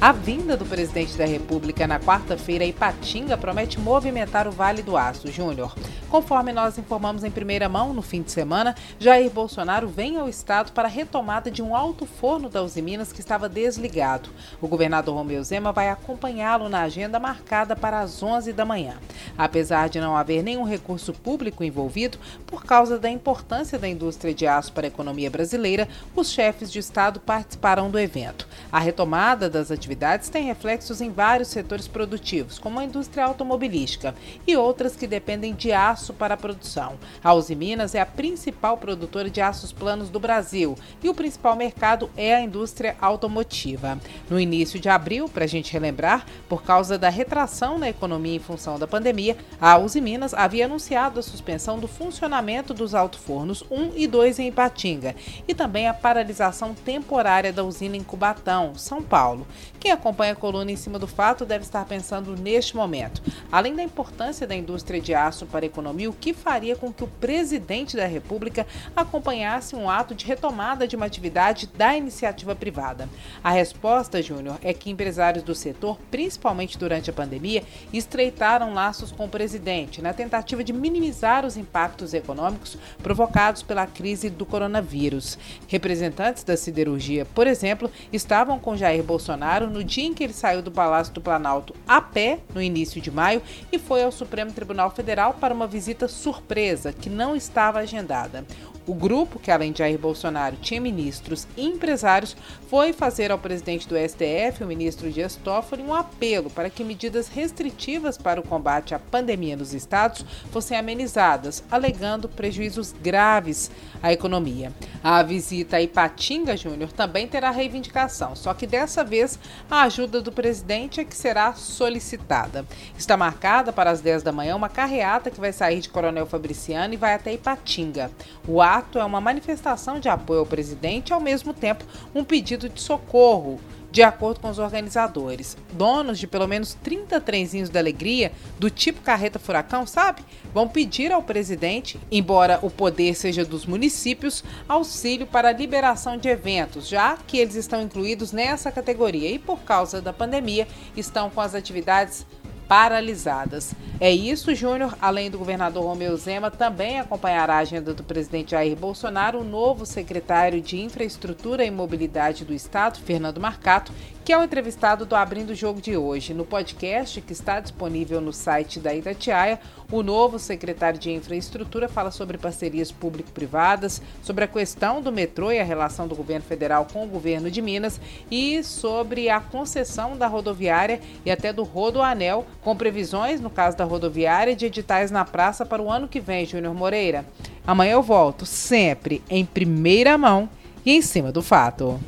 A vinda do presidente da República na quarta-feira em Ipatinga promete movimentar o Vale do Aço, Júnior. Conforme nós informamos em primeira mão no fim de semana, Jair Bolsonaro vem ao estado para a retomada de um alto forno da Uzi Minas que estava desligado. O governador Romeu Zema vai acompanhá-lo na agenda marcada para as 11 da manhã. Apesar de não haver nenhum recurso público envolvido, por causa da importância da indústria de aço para a economia brasileira, os chefes de estado participarão do evento. A retomada das atividades atividades têm reflexos em vários setores produtivos, como a indústria automobilística e outras que dependem de aço para a produção. A Uzi Minas é a principal produtora de aços planos do Brasil e o principal mercado é a indústria automotiva. No início de abril, para a gente relembrar, por causa da retração na economia em função da pandemia, a Uzi Minas havia anunciado a suspensão do funcionamento dos alto-fornos 1 e 2 em Ipatinga e também a paralisação temporária da usina em Cubatão, São Paulo, quem acompanha a coluna em cima do fato deve estar pensando neste momento. Além da importância da indústria de aço para a economia, o que faria com que o presidente da República acompanhasse um ato de retomada de uma atividade da iniciativa privada? A resposta, Júnior, é que empresários do setor, principalmente durante a pandemia, estreitaram laços com o presidente na tentativa de minimizar os impactos econômicos provocados pela crise do coronavírus. Representantes da siderurgia, por exemplo, estavam com Jair Bolsonaro no dia em que ele saiu do Palácio do Planalto a pé, no início de maio, e foi ao Supremo Tribunal Federal para uma visita surpresa que não estava agendada. O grupo, que além de Jair Bolsonaro tinha ministros e empresários, foi fazer ao presidente do STF, o ministro Dias Toffoli, um apelo para que medidas restritivas para o combate à pandemia nos estados fossem amenizadas, alegando prejuízos graves à economia. A visita a Ipatinga Júnior também terá reivindicação, só que dessa vez a ajuda do presidente é que será solicitada. Está marcada para as 10 da manhã uma carreata que vai sair de Coronel Fabriciano e vai até Ipatinga. O ato é uma manifestação de apoio ao presidente e, ao mesmo tempo, um pedido de socorro. De acordo com os organizadores, donos de pelo menos 30 trenzinhos da alegria, do tipo carreta furacão, sabe? Vão pedir ao presidente, embora o poder seja dos municípios, auxílio para a liberação de eventos, já que eles estão incluídos nessa categoria e, por causa da pandemia, estão com as atividades paralisadas. É isso, Júnior. Além do governador Romeu Zema, também acompanhará a agenda do presidente Jair Bolsonaro o novo secretário de Infraestrutura e Mobilidade do Estado, Fernando Marcato, que é o entrevistado do Abrindo o Jogo de hoje. No podcast que está disponível no site da Itatiaia, o novo secretário de Infraestrutura fala sobre parcerias público-privadas, sobre a questão do metrô e a relação do governo federal com o governo de Minas e sobre a concessão da rodoviária e até do Rodoanel, com previsões, no caso da rodoviária, de editais na praça para o ano que vem, Júnior Moreira. Amanhã eu volto, sempre em primeira mão e em cima do fato.